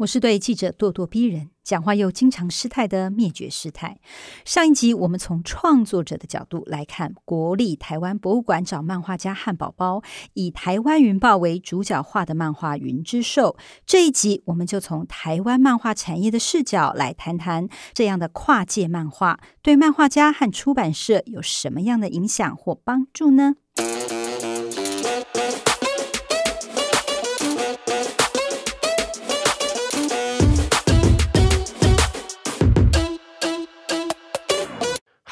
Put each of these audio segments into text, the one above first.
我是对记者咄咄逼人、讲话又经常失态的灭绝师太。上一集我们从创作者的角度来看国立台湾博物馆找漫画家汉堡包，以台湾云豹为主角画的漫画《云之兽》。这一集我们就从台湾漫画产业的视角来谈谈这样的跨界漫画对漫画家和出版社有什么样的影响或帮助呢？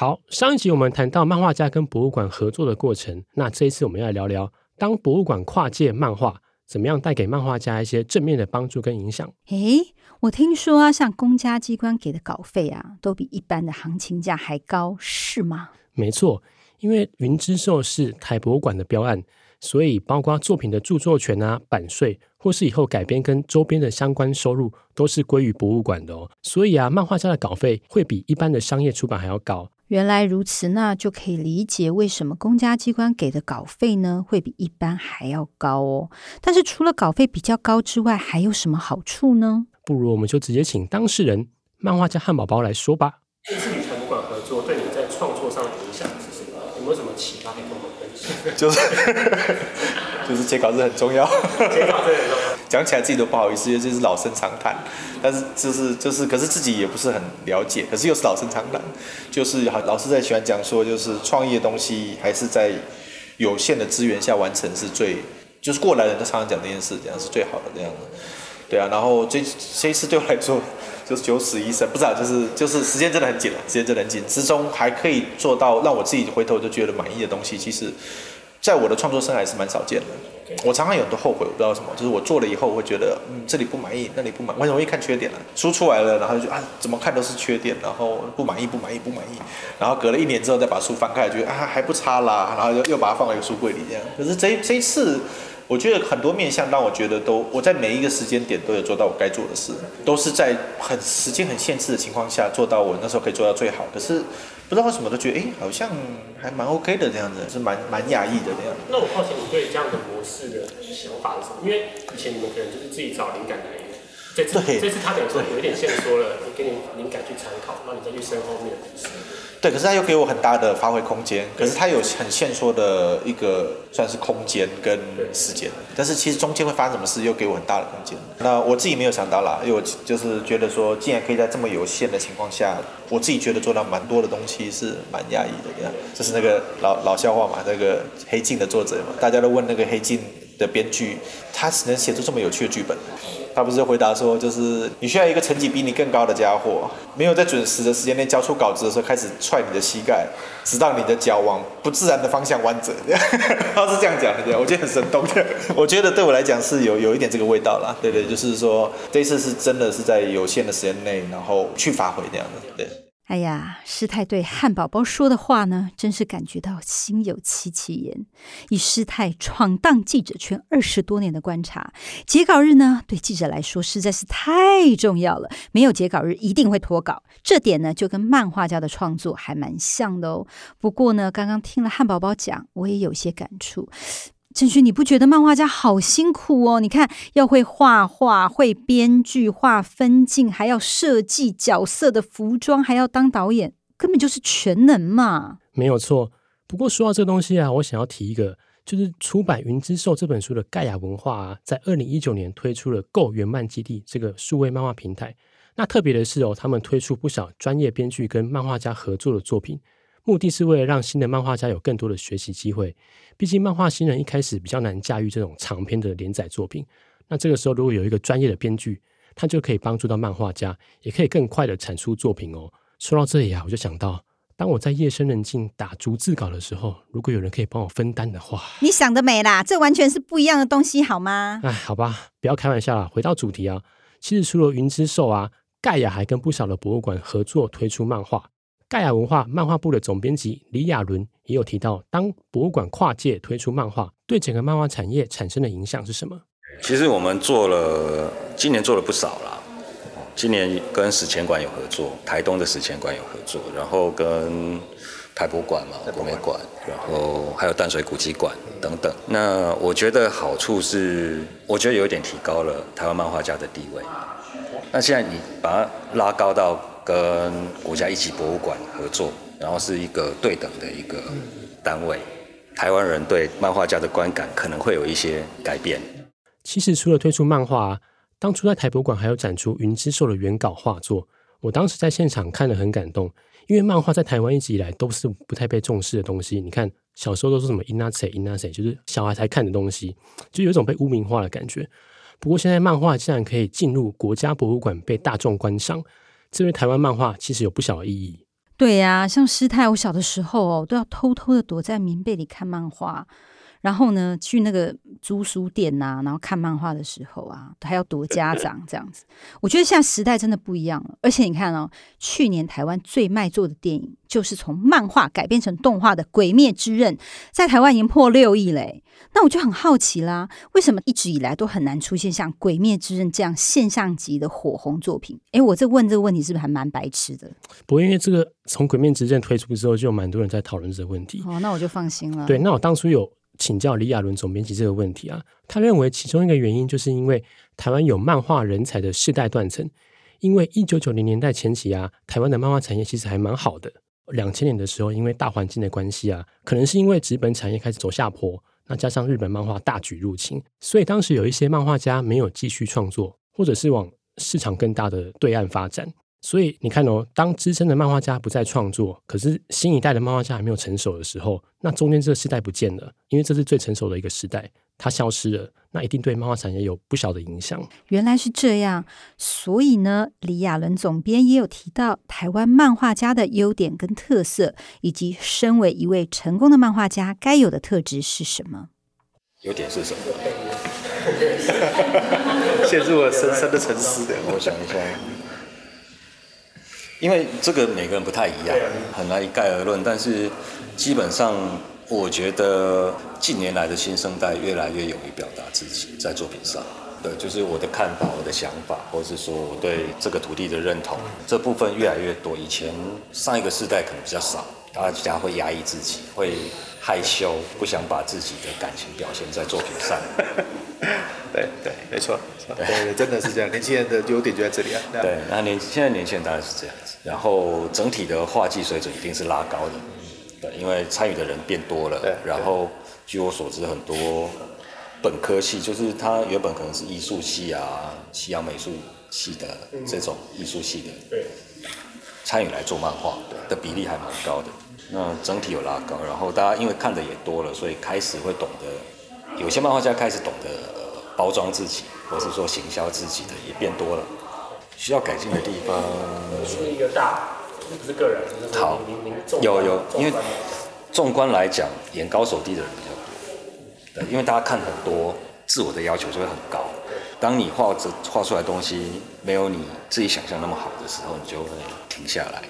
好，上一集我们谈到漫画家跟博物馆合作的过程，那这一次我们要来聊聊，当博物馆跨界漫画，怎么样带给漫画家一些正面的帮助跟影响？诶，我听说啊，像公家机关给的稿费啊，都比一般的行情价还高，是吗？没错，因为《云之兽》是台博物馆的标案，所以包括作品的著作权啊、版税，或是以后改编跟周边的相关收入，都是归于博物馆的哦。所以啊，漫画家的稿费会比一般的商业出版还要高。原来如此，那就可以理解为什么公家机关给的稿费呢，会比一般还要高哦。但是除了稿费比较高之外，还有什么好处呢？不如我们就直接请当事人漫画家汉堡包来说吧。这次与台博馆合作，对你在创作上的影响是什么？有没有什么启发可以跟我们分享？就是 就是截稿子很重要，截稿子很重要。讲起来自己都不好意思，因为这是老生常谈。但是就是就是，可是自己也不是很了解，可是又是老生常谈。就是，老师在喜欢讲说，就是创业的东西还是在有限的资源下完成是最，就是过来人都常常讲这件事，这样是最好的这样的。对啊，然后这这一次对我来说就是九死一生，不知道就是就是时间真的很紧了，时间真的很紧，之中还可以做到让我自己回头就觉得满意的东西，其实。在我的创作生涯是蛮少见的，我常常有很多后悔，我不知道什么，就是我做了以后会觉得，嗯，这里不满意，那里不满，我很容易看缺点了，书出来了，然后就啊，怎么看都是缺点，然后不满意，不满意，不满意，然后隔了一年之后再把书翻开，觉得啊还不差啦，然后又又把它放在一个书柜里这样。可是这这一次，我觉得很多面向让我觉得都，我在每一个时间点都有做到我该做的事，都是在很时间很限制的情况下做到我那时候可以做到最好，可是。不知道为什么都觉得，哎，好像还蛮 OK 的这样子，是蛮蛮讶异的这样。那我好奇你对这样的模式的想法是什么？因为以前你们可能就是自己找灵感来源，这次这次他等于说有一点线索了，你给你灵感去参考，然后你再去深后面。对，可是他又给我很大的发挥空间，可是他有很线索的一个算是空间跟时间，但是其实中间会发生什么事又给我很大的空间。那我自己没有想到啦，因为我就是觉得说，既然可以在这么有限的情况下，我自己觉得做到蛮多的东西是蛮压抑的。这样，就是那个老老笑话嘛，那个黑镜的作者嘛，大家都问那个黑镜的编剧，他只能写出这么有趣的剧本。他不是回答说，就是你需要一个成绩比你更高的家伙，没有在准时的时间内交出稿子的时候开始踹你的膝盖，直到你的脚往不自然的方向弯折。他是这样讲的，这样我觉得很生动。我觉得对我来讲是有有一点这个味道啦。对对，就是说这次是真的是在有限的时间内，然后去发挥这样的。对。哎呀，师太对汉堡包说的话呢，真是感觉到心有戚戚焉。以师太闯荡记者圈二十多年的观察，截稿日呢，对记者来说实在是太重要了。没有截稿日，一定会脱稿。这点呢，就跟漫画家的创作还蛮像的哦。不过呢，刚刚听了汉堡包讲，我也有些感触。正勋，你不觉得漫画家好辛苦哦？你看，要会画画，会编剧，画分镜，还要设计角色的服装，还要当导演，根本就是全能嘛。没有错。不过说到这东西啊，我想要提一个，就是出版《云之兽》这本书的盖亚文化啊，在二零一九年推出了 Go 原漫基地这个数位漫画平台。那特别的是哦，他们推出不少专业编剧跟漫画家合作的作品。目的是为了让新的漫画家有更多的学习机会。毕竟漫画新人一开始比较难驾驭这种长篇的连载作品。那这个时候如果有一个专业的编剧，他就可以帮助到漫画家，也可以更快的产出作品哦。说到这里啊，我就想到，当我在夜深人静打逐字稿的时候，如果有人可以帮我分担的话，你想得美啦，这完全是不一样的东西，好吗？哎，好吧，不要开玩笑啦。回到主题啊，其实除了云之兽啊。盖亚还跟不少的博物馆合作推出漫画。盖亚文化漫画部的总编辑李亚伦也有提到，当博物馆跨界推出漫画，对整个漫画产业产生的影响是什么？其实我们做了，今年做了不少了。今年跟史前馆有合作，台东的史前馆有合作，然后跟台博馆嘛、国美馆，然后还有淡水古迹馆等等。那我觉得好处是，我觉得有一点提高了台湾漫画家的地位。那现在你把它拉高到跟国家一级博物馆合作，然后是一个对等的一个单位，台湾人对漫画家的观感可能会有一些改变。其实除了推出漫画，当初在台博馆还有展出《云之兽》的原稿画作，我当时在现场看得很感动，因为漫画在台湾一直以来都是不太被重视的东西。你看小时候都是什么“阴那谁阴那谁”，就是小孩才看的东西，就有一种被污名化的感觉。不过现在漫画竟然可以进入国家博物馆被大众观赏，这对台湾漫画其实有不小的意义。对呀、像师太，我小的时候哦，都要偷偷的躲在棉被里看漫画。然后呢，去那个租书店呐、啊，然后看漫画的时候啊，还要躲家长这样子。我觉得现在时代真的不一样了。而且你看哦，去年台湾最卖座的电影就是从漫画改编成动画的《鬼灭之刃》，在台湾已经破六亿嘞。那我就很好奇啦，为什么一直以来都很难出现像《鬼灭之刃》这样现象级的火红作品？诶，我这问这个问题是不是还蛮白痴的？不过因为这个从《鬼灭之刃》推出之后，就有蛮多人在讨论这个问题。哦，那我就放心了。对，那我当初有。请教李亚伦总编辑这个问题啊，他认为其中一个原因就是因为台湾有漫画人才的世代断层。因为一九九零年代前期啊，台湾的漫画产业其实还蛮好的。两千年的时候，因为大环境的关系啊，可能是因为纸本产业开始走下坡，那加上日本漫画大举入侵，所以当时有一些漫画家没有继续创作，或者是往市场更大的对岸发展。所以你看哦，当资深的漫画家不再创作，可是新一代的漫画家还没有成熟的时候，那中间这个时代不见了，因为这是最成熟的一个时代，它消失了，那一定对漫画产业有不小的影响。原来是这样，所以呢，李亚伦总编也有提到台湾漫画家的优点跟特色，以及身为一位成功的漫画家该有的特质是什么？优点是什么？陷入了深深的沉思的，我想一下。因为这个每个人不太一样，很难一概而论。但是基本上，我觉得近年来的新生代越来越勇于表达自己在作品上。对，就是我的看法、我的想法，或是说我对这个土地的认同，这部分越来越多。以前上一个世代可能比较少，大家会压抑自己，会害羞，不想把自己的感情表现在作品上。对对，没错，对，对，真的是这样。年轻人的优点就在这里啊。对，对那年现在年轻人当然是这样子，然后整体的画技水准一定是拉高的，对，因为参与的人变多了。对，然后据我所知，很多本科系就是他原本可能是艺术系啊、西洋美术系的这种艺术系的，对，参与来做漫画的比例还蛮高的。那整体有拉高，然后大家因为看的也多了，所以开始会懂得，有些漫画家开始懂得。包装自己，或是说行销自己的也变多了，需要改进的地方。是一个大，不是个人。好，有有，因为纵观来讲，眼高手低的人比较多。对，因为大家看很多，自我的要求就会很高。当你画着画出来的东西没有你自己想象那么好的时候，你就会停下来。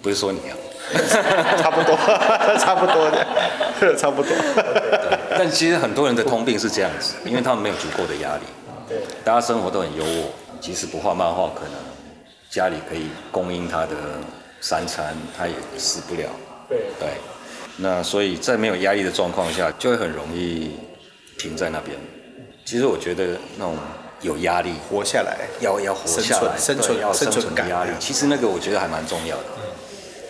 不是说你啊。差不多，差不多的，差不多。但其实很多人的通病是这样子，因为他们没有足够的压力。对，大家生活都很优渥，即使不画漫画，可能家里可以供应他的三餐，他也死不了。对对。那所以在没有压力的状况下，就会很容易停在那边。其实我觉得那种有压力，活下来，要要活下来，生存要生存的压力，其实那个我觉得还蛮重要的。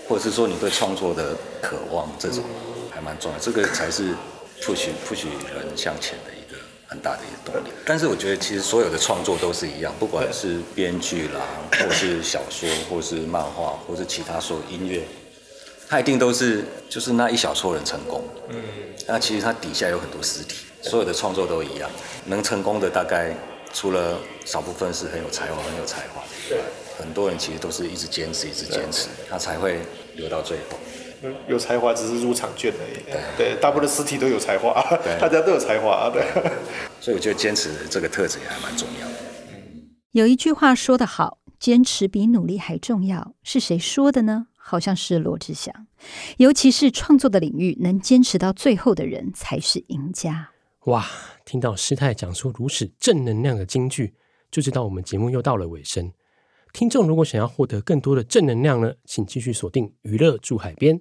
或者是说你对创作的渴望，这种还蛮重要，这个才是 push push 人向前的一个很大的一个动力。但是我觉得其实所有的创作都是一样，不管是编剧啦，或是小说，或是漫画，或是其他所有音乐，它一定都是就是那一小撮人成功。嗯，那其实它底下有很多实体，所有的创作都一样，能成功的大概除了少部分是很有才华、很有才华的。对。很多人其实都是一直坚持，一直坚持，他才会留到最后。有才华只是入场券而已。对，对，大部分的实体都有才华，大家都有才华。对，所以我觉得坚持这个特质也还蛮重要的。有一句话说得好，坚持比努力还重要，是谁说的呢？好像是罗志祥。尤其是创作的领域，能坚持到最后的人才是赢家。哇，听到师太讲出如此正能量的金句，就知道我们节目又到了尾声。听众如果想要获得更多的正能量呢，请继续锁定娱乐驻海边。